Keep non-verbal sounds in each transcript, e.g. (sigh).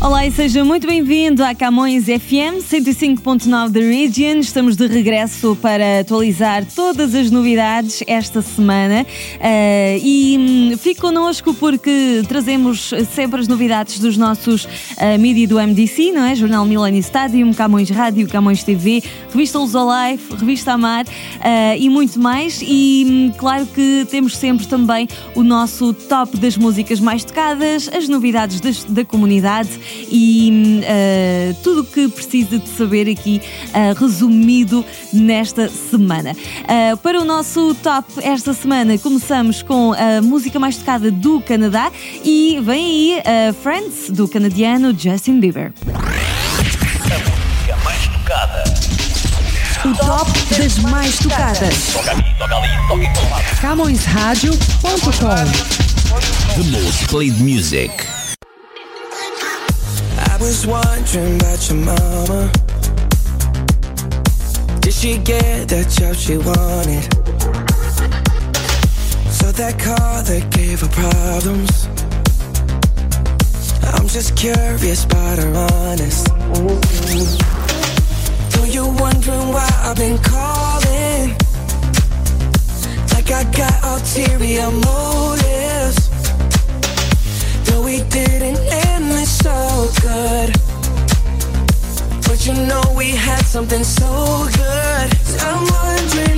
Olá e seja muito bem-vindo à Camões FM 105.9 da Region. Estamos de regresso para atualizar todas as novidades esta semana uh, e um, fique connosco porque trazemos sempre as novidades dos nossos uh, mídia do MDC, não é? Jornal Millennium Stadium, Camões Rádio, Camões TV, Revista Luz Life, Revista Amar uh, e muito mais. E um, claro que temos sempre também o nosso top das músicas mais tocadas, as novidades das, da comunidade e uh, tudo o que precisa de saber aqui uh, resumido nesta semana. Uh, para o nosso top esta semana, começamos com a música mais tocada do Canadá e vem aí a Friends do canadiano Justin Bieber. A música mais tocada. O top das mais tocadas. Toca ali, toca ali, toca em todo lado. CamõesRádio.com The most played music. Was wondering about your mama. Did she get that job she wanted? So that car that gave her problems. I'm just curious about her honest. Though you're wondering why I've been calling. Like I got ulterior motives. Though we didn't end this so something so good. I'm wondering,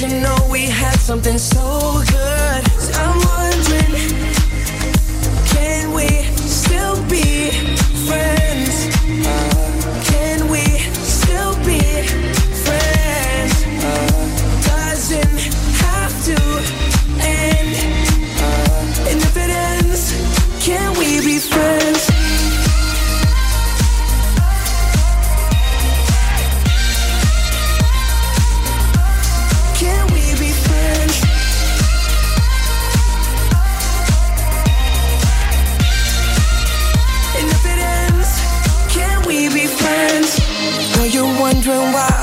you know we had something so good. I'm wondering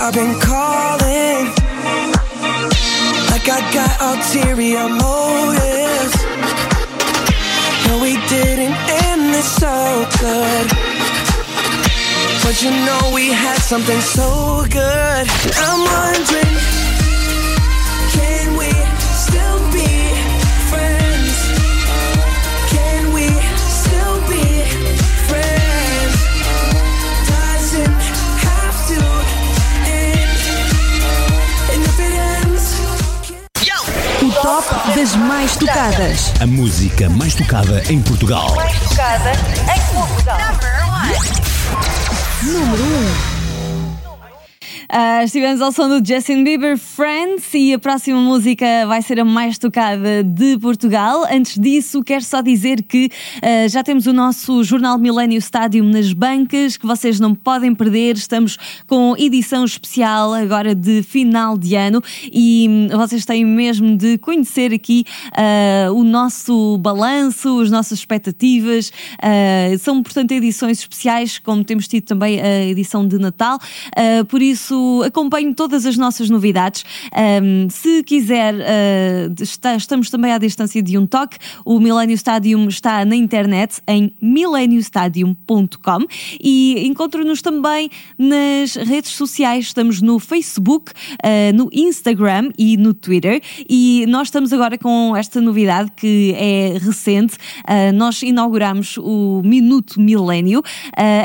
I've been calling? like I got ulterior motives. No, we didn't end this so good. But you know we had something so good. I'm wondering, das mais tocadas. A música mais tocada em Portugal. tocada em Portugal. Número 1. Ah, estivemos ao som do Justin Bieber Friends e a próxima música vai ser a mais tocada de Portugal. Antes disso, quero só dizer que ah, já temos o nosso Jornal Millennium Stadium nas bancas, que vocês não podem perder. Estamos com edição especial agora de final de ano e hum, vocês têm mesmo de conhecer aqui ah, o nosso balanço, as nossas expectativas. São, portanto, edições especiais, como temos tido também a edição de Natal. Por isso, acompanhe todas as nossas novidades. Um, se quiser, uh, está- estamos também à distância de um toque. O Millennium Stadium está na internet em millenniumstadium.com e encontra-nos também nas redes sociais. Estamos no Facebook, uh, no Instagram e no Twitter. E nós estamos agora com esta novidade que é recente. Uh, nós inauguramos o Minuto Milênio,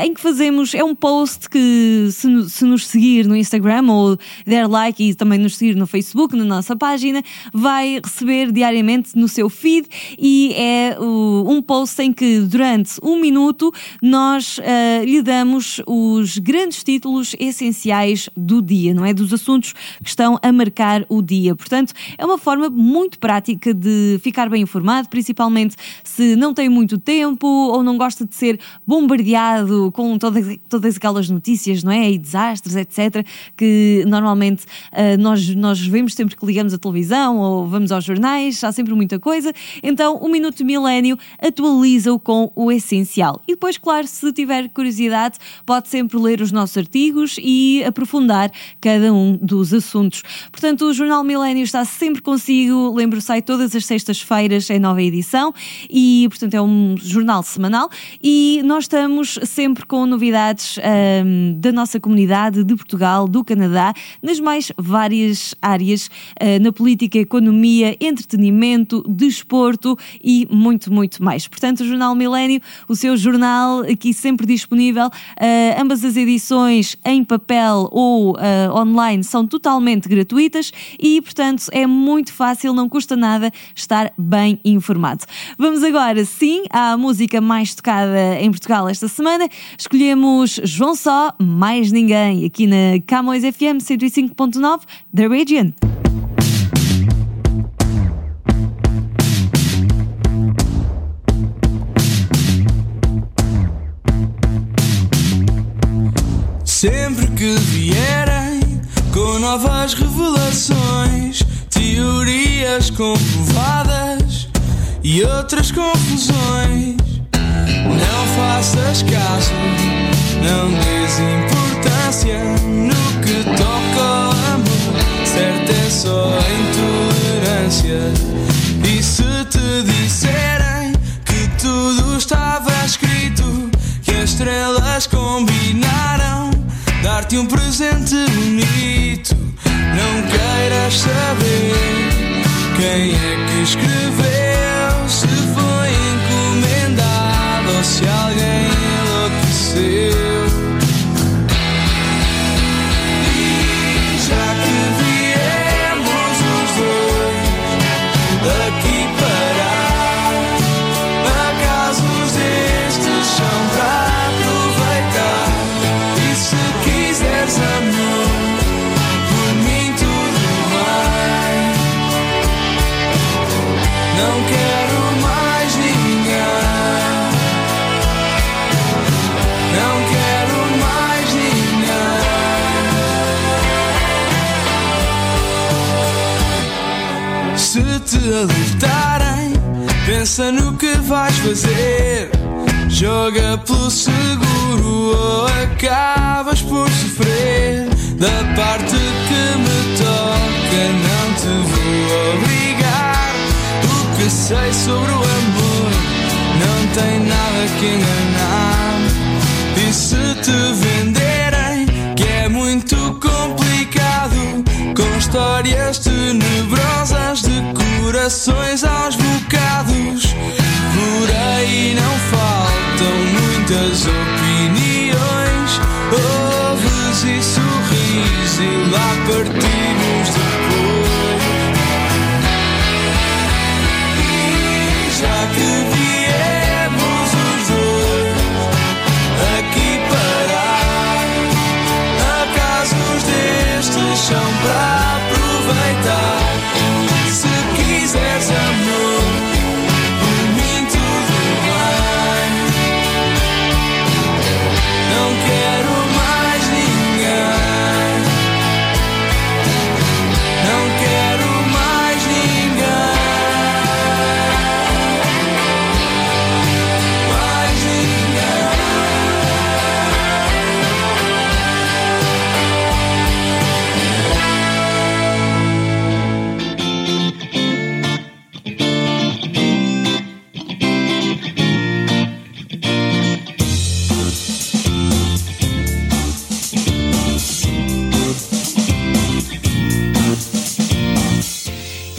em que fazemos, é um post que se, se nos seguir no Instagram ou der like e também nos seguir no Facebook, na nossa página, vai receber diariamente no seu feed e é um post em que durante um minuto nós ah, lhe damos os grandes títulos essenciais do dia, não é? Dos assuntos que estão a marcar o dia. Portanto, é uma forma muito prática de ficar bem informado, principalmente se não tem muito tempo ou não gosta de ser bombardeado com todas, todas aquelas notícias, não é? E desastres, etc., que normalmente ah, nós, nós vemos sempre que ligamos a televisão ou vamos aos jornais, há sempre muita coisa. Então, o Minuto Milénio atualiza-o com o essencial. E depois, claro, se tiver curiosidade, pode sempre ler os nossos artigos e aprofundar cada um dos assuntos. Portanto, o Jornal Milénio está sempre consigo. Lembro, sai todas as sextas-feiras em nova edição e, portanto, é um jornal semanal. E nós estamos sempre com novidades ahm, da nossa comunidade, de Portugal, do Canadá, nas mais várias áreas, ah, na política, economia, entretenimento, desporto e muito, muito mais. Portanto, o Jornal Milénio, o seu jornal aqui sempre disponível, ah, ambas as edições em papel ou ah, online são totalmente gratuitas e, portanto, é muito fácil, não custa nada estar bem informado. Vamos agora, sim, à música mais tocada em Portugal esta semana. Escolhemos João Só, mais ninguém, aqui na Camões FM 105.9 da Region. Sempre que vierem com novas revelações, teorias comprovadas e outras confusões, não faças caso, não des importância no E se te disserem que tudo estava escrito, que as estrelas combinaram. Dar-te um presente bonito, não queiras saber quem é que escreveu, pensa no que vais fazer. Joga pelo seguro ou acabas por sofrer. Da parte que me toca, não te vou obrigar. O que sei sobre o amor não tem nada que enganar. E se te venderem, que é muito complicado, com histórias tenebrosas de corações aos aí não faltam muitas opiniões. Ouves e sorris e lá partimos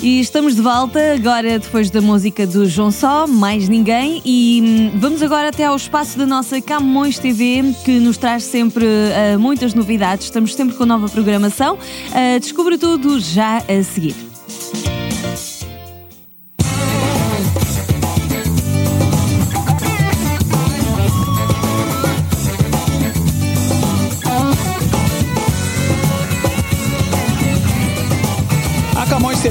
estamos de volta agora depois da música do João Só, mais ninguém, e hum, vamos agora até ao espaço da nossa Camões TV, que nos traz sempre uh, muitas novidades. Estamos sempre com nova programação. Uh, descubra tudo já a seguir.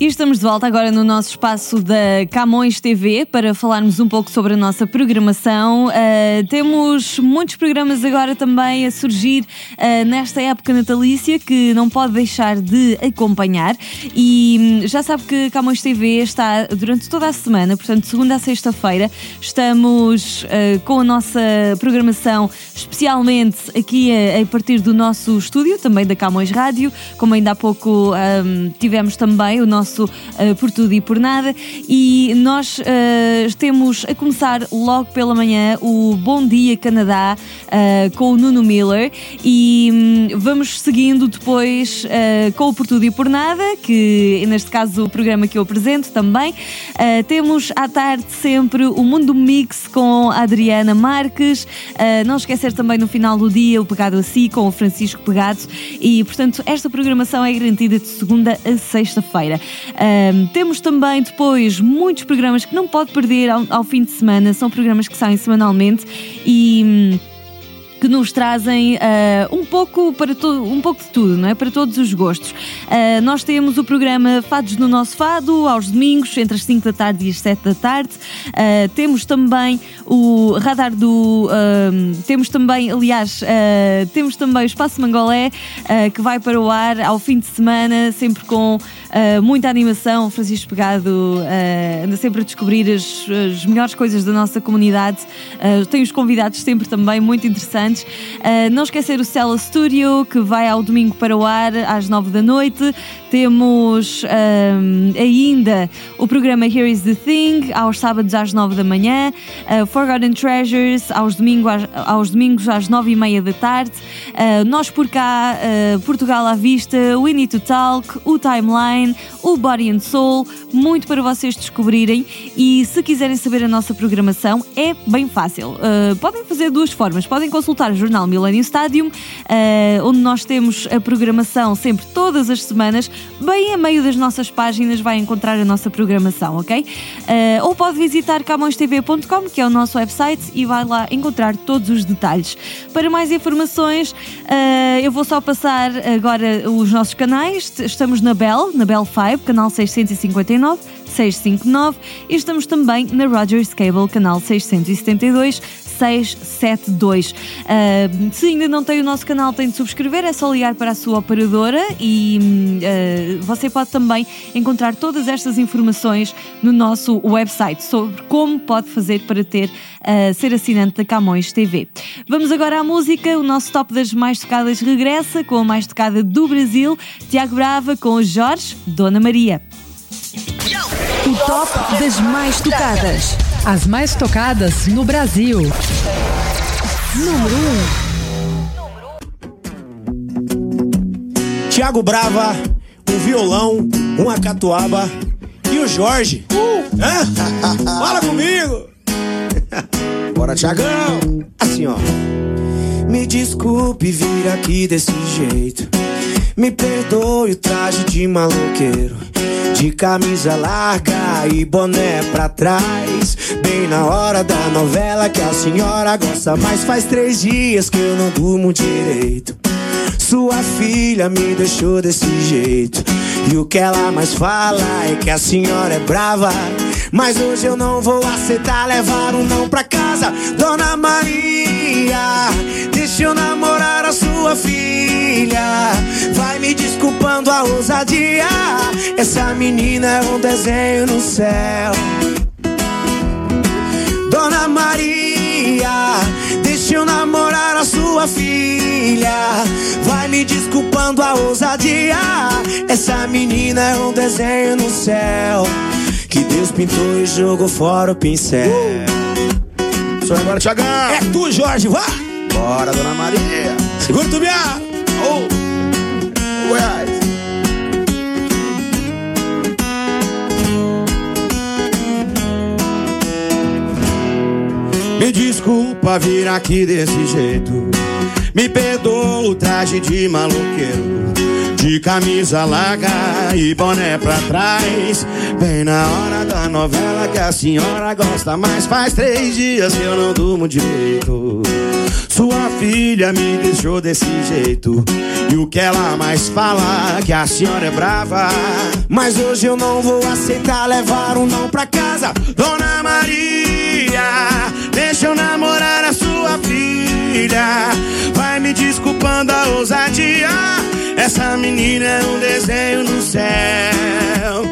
E estamos de volta agora no nosso espaço da Camões TV para falarmos um pouco sobre a nossa programação. Uh, temos muitos programas agora também a surgir uh, nesta época natalícia que não pode deixar de acompanhar. E hum, já sabe que Camões TV está durante toda a semana, portanto, segunda a sexta-feira, estamos uh, com a nossa programação especialmente aqui a, a partir do nosso estúdio, também da Camões Rádio, como ainda há pouco hum, tivemos também o nosso uh, Por Tudo e Por Nada, e nós uh, temos a começar logo pela manhã o Bom Dia Canadá uh, com o Nuno Miller e hum, vamos seguindo depois com o Por Tudo e Por Nada, que neste caso o programa que eu apresento também. Temos à tarde sempre o Mundo Mix com a Adriana Marques, não esquecer também no final do dia o Pegado a Si com o Francisco Pegado e portanto esta programação é garantida de segunda a sexta-feira. Um, temos também depois muitos programas que não pode perder ao, ao fim de semana, são programas que saem semanalmente e. que nos trazem ah, um pouco para um pouco de tudo, não é? Para todos os gostos. Ah, nós temos o programa Fados no Nosso Fado, aos domingos, entre as 5 da tarde e as 7 da tarde. Ah, temos também o radar do. temos também, aliás, temos também o Espaço Mangolé, que vai para o ar ao fim de semana, sempre com muita animação. O Francisco Pegado anda sempre a descobrir as, as melhores coisas da nossa comunidade. Tem os convidados sempre também muito interessantes. Ah, não esquecer o Cella Studio, que vai ao domingo para o ar às 9 da noite. Temos ah, ainda o programa Here is the Thing, aos sábados às 9 da manhã. ah, Forgotten Treasures, aos, domingo, aos domingos às 9 e meia da tarde. Ah, nós por cá, Portugal à vista, We Need to Talk, o Timeline, o Body and Soul, muito para vocês descobrirem. E se quiserem saber a nossa programação, é bem fácil. Uh, podem fazer duas formas. Podem consultar o jornal Millennium Stadium, uh, onde nós temos a programação sempre todas as semanas. Bem a meio das nossas páginas vai encontrar a nossa programação, ok? Uh, ou pode visitar camõestv.com, que é o nosso website, e vai lá encontrar todos os detalhes. Para mais informações, uh, eu vou só passar agora os nossos canais. Estamos na Bell, na Bell 5, canal 659. 659 e estamos também na Rogers Cable, canal 672. 672. Uh, se ainda não tem o nosso canal, tem de subscrever, é só ligar para a sua operadora e uh, você pode também encontrar todas estas informações no nosso website sobre como pode fazer para ter uh, ser assinante da Camões TV. Vamos agora à música, o nosso top das mais tocadas regressa com a mais tocada do Brasil, Tiago Brava com Jorge, Dona Maria. O top das mais tocadas. As mais tocadas no Brasil. Número 1. Tiago Brava, um violão, uma catuaba e o Jorge. Hã? (laughs) Fala comigo! (laughs) Bora, Tiagão! Assim, ó. Me desculpe vir aqui desse jeito. Me perdoe o traje de maloqueiro. De camisa larga e boné pra trás. Bem na hora da novela que a senhora gosta mais. Faz três dias que eu não durmo direito. Sua filha me deixou desse jeito. E o que ela mais fala é que a senhora é brava. Mas hoje eu não vou aceitar levar um não pra casa. Dona Maria, deixa eu namorar a sua filha. Ousadia. Essa menina é um desenho no céu. Dona Maria, deixa eu namorar a sua filha. Vai me desculpando a ousadia. Essa menina é um desenho no céu. que Deus pintou e jogou fora o pincel. Só agora, Tiagão. É tu, Jorge, vai! Bora, Dona Maria. Segura o tubiá! Me desculpa vir aqui desse jeito. Me perdoa o traje de maloqueiro. De camisa larga e boné pra trás. Bem na hora da novela que a senhora gosta mais. Faz três dias que eu não durmo direito. Sua filha me deixou desse jeito. E o que ela mais fala que a senhora é brava. Mas hoje eu não vou aceitar levar um não pra casa. Dona Maria, deixa eu namorar a sua filha. Vai me desculpando a ousadia. Essa menina é um desenho no céu.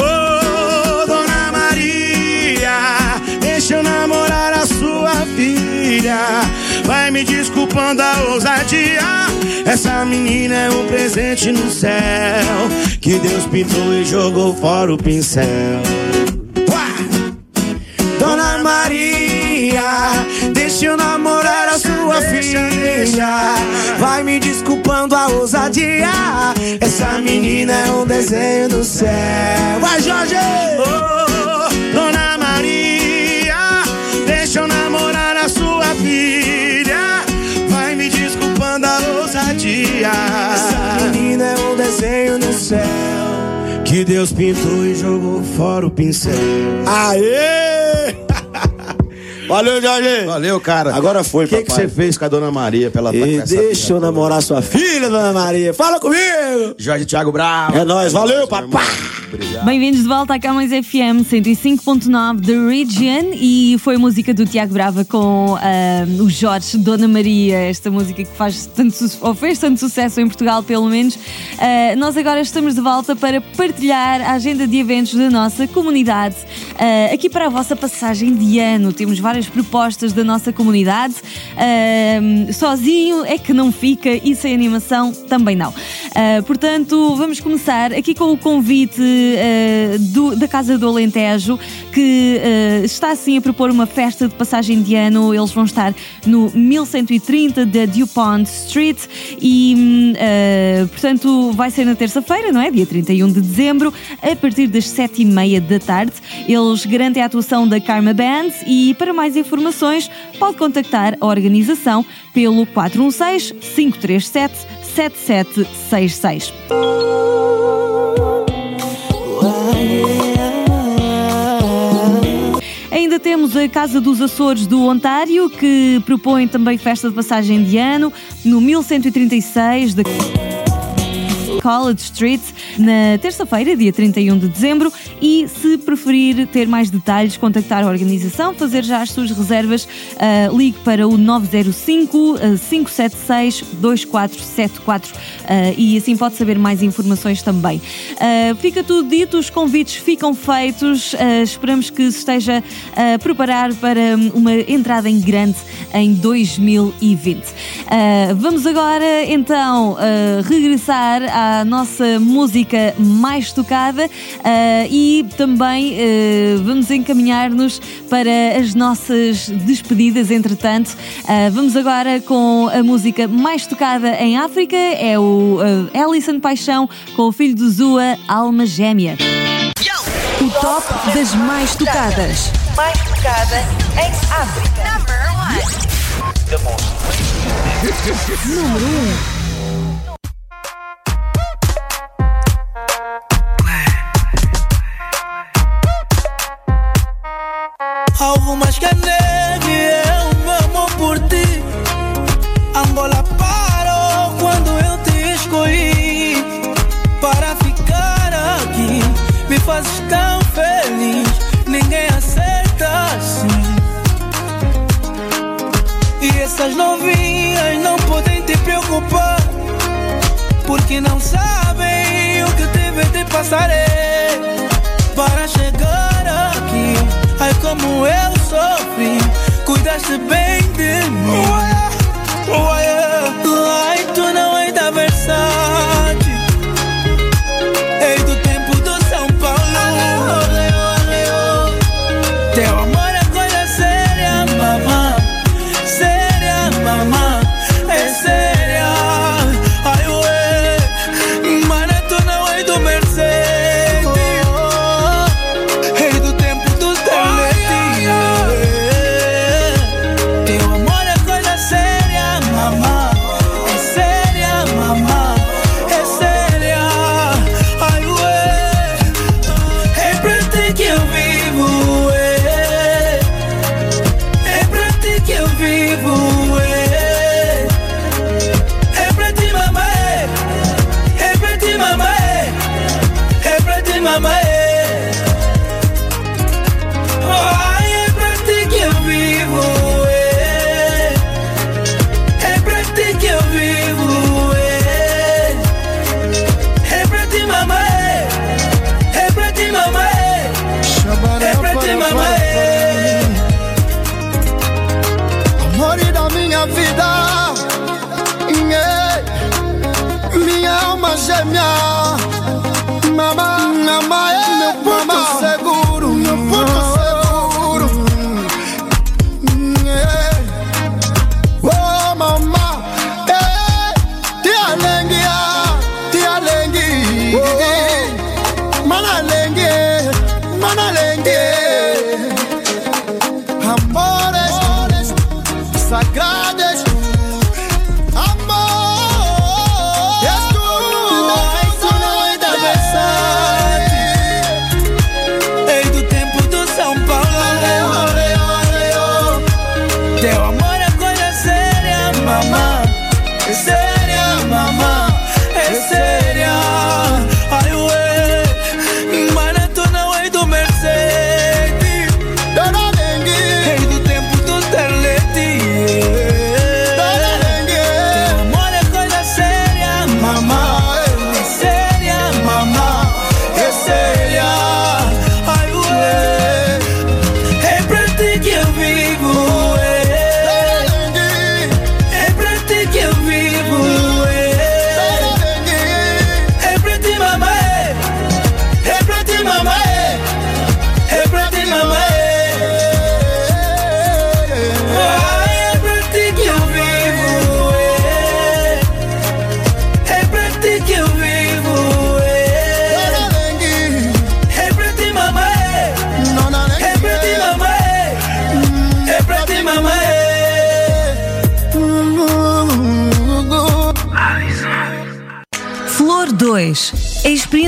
Oh, Dona Maria, deixa eu namorar a sua filha. Vai me desculpando a ousadia. Essa menina é um presente no céu. Que Deus pintou e jogou fora o pincel. Uá! Dona Maria, deixa eu namorar a sua filha. Vai me desculpando a ousadia. Essa menina é um desenho do céu. Vai, Jorge! Oh, Que Deus pintou e jogou fora o pincel. Aê! (laughs) Valeu, Jorge! Valeu, cara. Agora foi, O que, você fez com a Dona Maria pra ela tá E deixa eu namorar sua filha, Dona Maria. Fala comigo! Jorge Thiago Bravo. É nóis, valeu, papai. Bem-vindos de volta à Camões FM 105.9 The Region e foi a música do Tiago Brava com ah, o Jorge Dona Maria, esta música que faz tanto, ou fez tanto sucesso em Portugal, pelo menos. Ah, nós agora estamos de volta para partilhar a agenda de eventos da nossa comunidade. Ah, aqui para a vossa passagem de ano, temos várias propostas da nossa comunidade. Ah, sozinho é que não fica e sem animação também não. Portanto, vamos começar aqui com o convite ah, do- da Casa do Alentejo, que ah, está assim a propor uma festa de passagem de ano. Eles vão estar no 1130 da DuPont Street e, ah, portanto, vai ser na terça-feira, não é? Dia 31 de dezembro, a partir das 7h30 da tarde. Eles garantem a atuação da Karma Band e, para mais informações, pode contactar a organização pelo 416 537 7766. Ainda temos a Casa dos Açores do Ontário, que propõe também festa de passagem de ano no 1136 da College Street, na terça-feira, dia 31 de dezembro. E se preferir ter mais detalhes, contactar a organização, fazer já as suas reservas, ah, ligue para o 905 ah, 576 2474 ah, e assim pode saber mais informações também. Ah, fica tudo dito, os convites ficam feitos. ah, esperamos que se esteja a preparar para hum, uma entrada em grande em 2020. Ah, vamos agora então regressar à nossa música mais tocada ah, e também ah, vamos encaminhar-nos para as nossas despedidas. Entretanto, Ah, vamos agora com a música mais tocada em África, é o ah, Ellison Paixão com o filho do Zua, Alma Gêmea. O top das mais tocadas. Mais tocada em África. Algo mais que neve, eu meu amor por ti. Angola parou quando eu te escolhi. Para ficar aqui, me fazes tão feliz. Ninguém acerta assim. E essas novinhas não podem te preocupar. Porque não sabem o que tive de passarei para chegar aqui. Ai, como eu sofri, cuidaste bem de mim. Ai, Mama,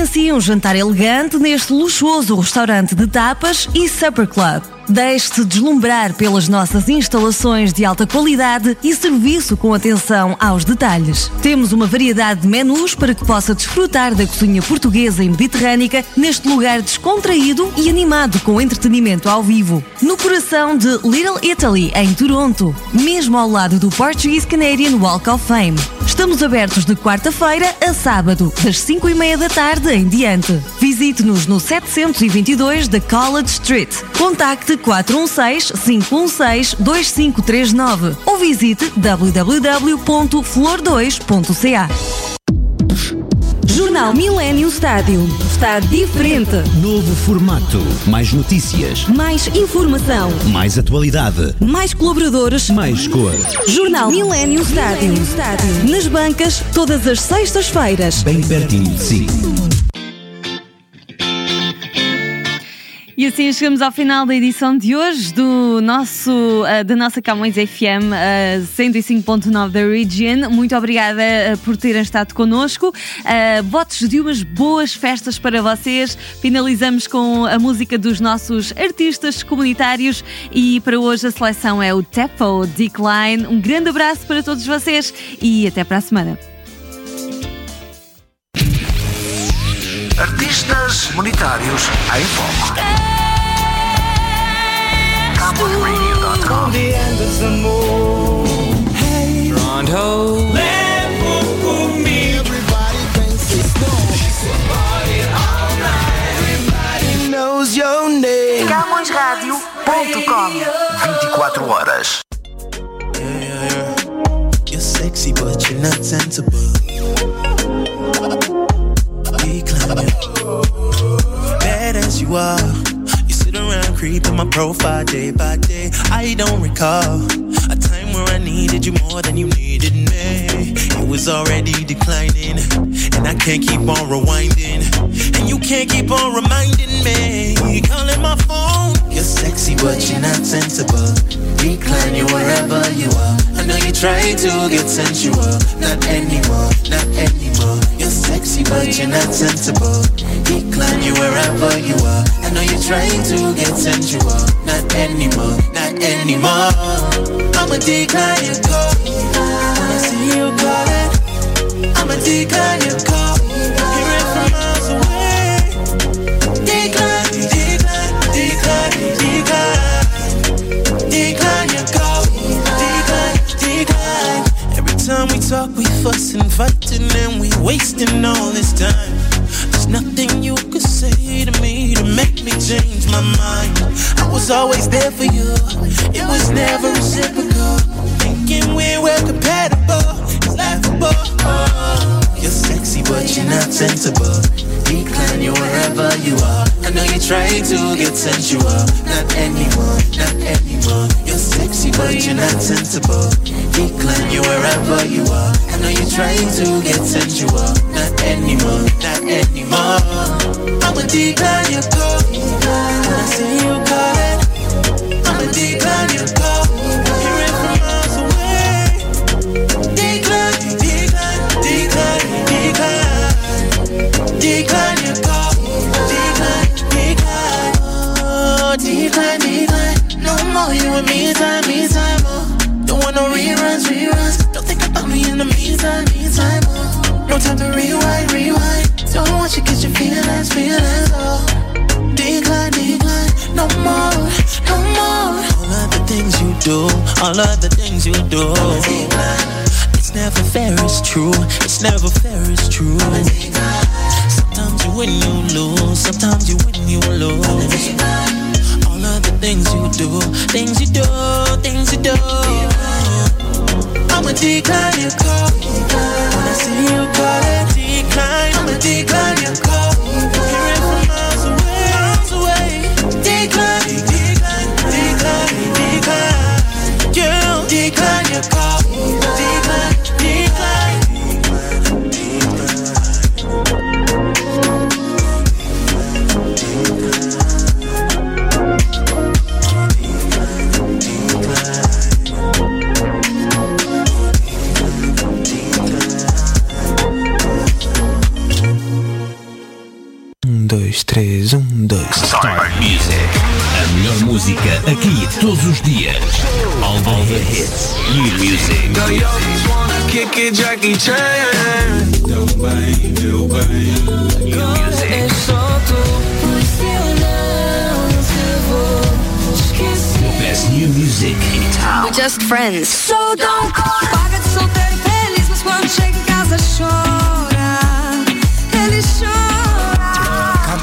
Experiencia um jantar elegante neste luxuoso restaurante de tapas e supper club. Deixe-se deslumbrar pelas nossas instalações de alta qualidade e serviço com atenção aos detalhes. Temos uma variedade de menus para que possa desfrutar da cozinha portuguesa e mediterrânica neste lugar descontraído e animado com entretenimento ao vivo. No coração de Little Italy, em Toronto, mesmo ao lado do Portuguese Canadian Walk of Fame. Estamos abertos de quarta-feira a sábado, das 5 e meia da tarde em diante. Visite-nos no 722 da College Street. Contacte 416-516-2539 ou visite www.flor2.ca. Jornal Millennium Stádio. Está diferente. Novo formato. Mais notícias. Mais informação. Mais atualidade. Mais colaboradores. Mais cor. Jornal Millennium Stádio. Nas bancas, todas as sextas-feiras. Bem pertinho de si. E assim chegamos ao final da edição de hoje do nosso, uh, da nossa Camões FM uh, 105.9 da Region. Muito obrigada uh, por terem estado connosco. Votos de umas boas festas para vocês. Finalizamos com a música dos nossos artistas comunitários e para hoje a seleção é o Tepo Decline. Um grande abraço para todos vocês e até para a semana. Artistas comunitários em foco. CamõesRadio.com Pronto. Levo comigo. knows your name. CamõesRádio.com 24 horas. You're sexy, but you're not sensible. Bad as you are, you sit around creeping my profile day by day. I don't recall a time where I needed you more than you needed me. It was already declining, and I can't keep on rewinding. And you can't keep on reminding me. Calling my phone. You're sexy, but you're not sensible. Decline you wherever you are. I know you try to get sensual. Not anymore, not anymore. You're sexy, but you're not sensible. Decline you wherever you are. I know you're trying to get sensual. Not anymore, not anymore. I'ma decline your call. I see you calling, I'ma decline your call. Talk, we fuss and fighting, and we wasting all this time. There's nothing you could say to me to make me change my mind. I was always there for you. It was never reciprocal. Thinking we were compatible. It's laughable. Oh, you're sexy, but you're not sensible. Decline you wherever you are. I know you're trying to get sensual. Not anymore, not anymore. You're sexy, but you're not sensible. Decline you wherever you are. I know you're trying to get sensual. Not anymore, not anymore. I'ma decline your call. When I see you calling, I'ma decline your call. Oh, decline, decline. No more you and me time, me time. Oh. Don't want no reruns, reruns. Don't think about me in the meantime, meantime. Oh. No time to rewind, rewind. Don't want you get your feelings, feelings. Oh. Decline, decline. No more, no more. All of the things you do, all of the things you do. It's never fair, it's true. It's never fair, it's true. Sometimes you win, you lose. Sometimes you win, you lose. All of the things you do, things you do, things you do. I'ma decline your call. When I see you calling, decline. I'ma decline your call. Hear it from miles away, miles away. Decline, decline, decline, decline. You decline your call. Decline. Música aqui todos os dias. All the hits. New music. Kick it, Jackie Chan. New music. The best new music in town. We're just friends. So don't call. Paga de solteiro feliz, mas quando chega em casa chora. Ele chora.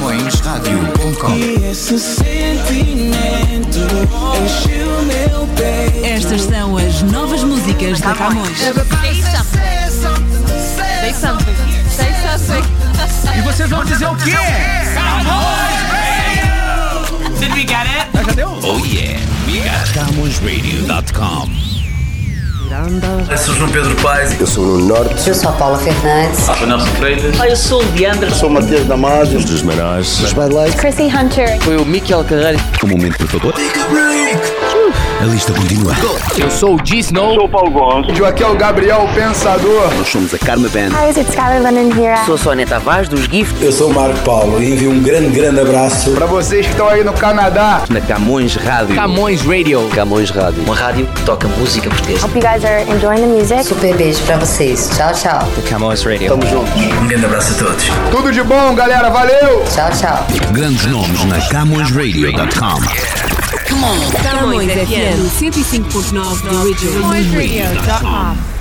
E esse sentimento encheu meu peito. Estas são as novas músicas da Camões. Say something. Say something. Say something. E vocês vão dizer o quê? Did we get it? Já deu? Oh yeah. We got CamõesRadio.com. Eu sou João Pedro Paes. Eu sou no Norte. Eu sou a Paula Fernandes. Sou Nelson Freitas. Ah, eu sou o Leandro. Sou o Matias Damasio. Os dos Menores. Os Bad Lights. Chrissy Hunter. Foi o Miquel Carreiro. Um momento, por favor. A lista continua. Eu sou o G Snow. Sou o Paulo Gonçalves. Aqui é o Gabriel Pensador. Nós somos a Karma Band. Hi, it's Skylar Lennon here. Sou a Sónia Tavares dos Gift. Eu sou o Marco Paulo e envio um grande, grande abraço para vocês que estão aí no Canadá. Na Camões Rádio. Camões Radio. Camões Rádio. Uma rádio que toca música portuguesa. Hope you guys are enjoying the music. Super beijo pra vocês. Tchau, tchau. Camões Radio. Tamo juntos. Um grande abraço a todos. Tudo de bom, galera. Valeu. Tchau, tchau. Grandes nomes na CamõesRadio.com. Camões FM 105.9 do Regional. CamõesRadio.com